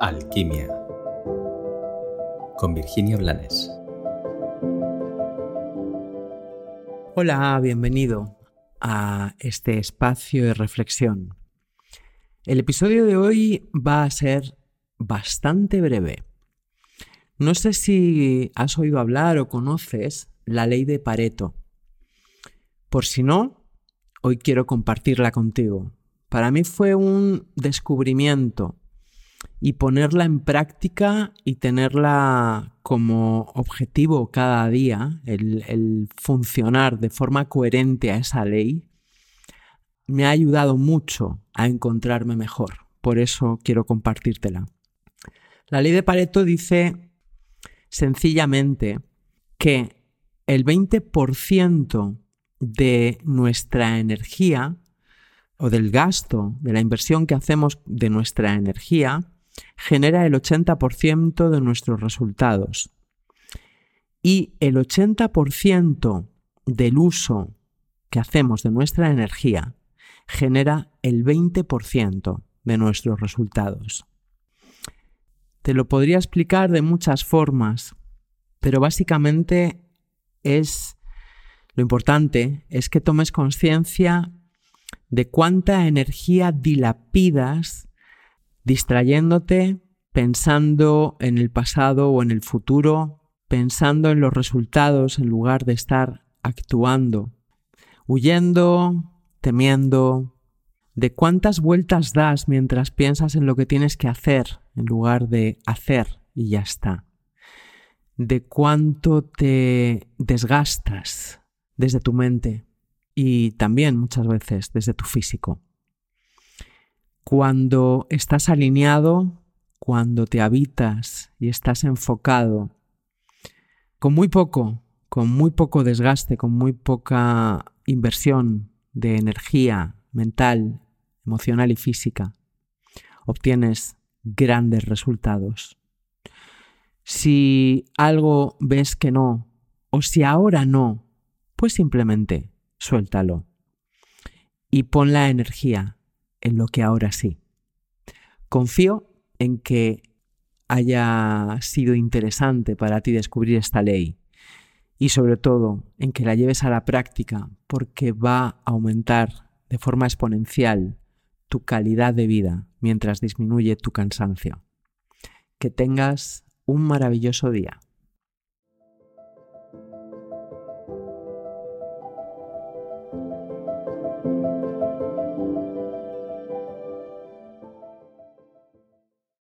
Alquimia con Virginia Blanes. Hola, bienvenido a este espacio de reflexión. El episodio de hoy va a ser bastante breve. No sé si has oído hablar o conoces la ley de Pareto. Por si no, hoy quiero compartirla contigo. Para mí fue un descubrimiento y ponerla en práctica y tenerla como objetivo cada día, el, funcionar de forma coherente a esa ley, me ha ayudado mucho a encontrarme mejor. Por eso quiero compartírtela. La ley de Pareto dice sencillamente que el 20% de nuestra energía o del gasto, de la inversión que hacemos de nuestra energía, genera el 80% de nuestros resultados. Y el 80% del uso que hacemos de nuestra energía genera el 20% de nuestros resultados. Te lo podría explicar de muchas formas, pero básicamente es lo importante es que tomes conciencia de cuánta energía dilapidas distrayéndote, pensando en el pasado o en el futuro, pensando en los resultados en lugar de estar actuando, huyendo, temiendo, de cuántas vueltas das mientras piensas en lo que tienes que hacer en lugar de hacer y ya está, de cuánto te desgastas desde tu mente y también muchas veces desde tu físico. Cuando estás alineado, cuando te habitas y estás enfocado, con muy poco, con muy poco desgaste, con muy poca inversión de energía mental, emocional y física, obtienes grandes resultados. Si algo ves que no, o si ahora no, pues simplemente suéltalo y pon la energía en lo que ahora sí. Confío en que haya sido interesante para ti descubrir esta ley y sobre todo en que la lleves a la práctica porque va a aumentar de forma exponencial tu calidad de vida mientras disminuye tu cansancio. Que tengas un maravilloso día.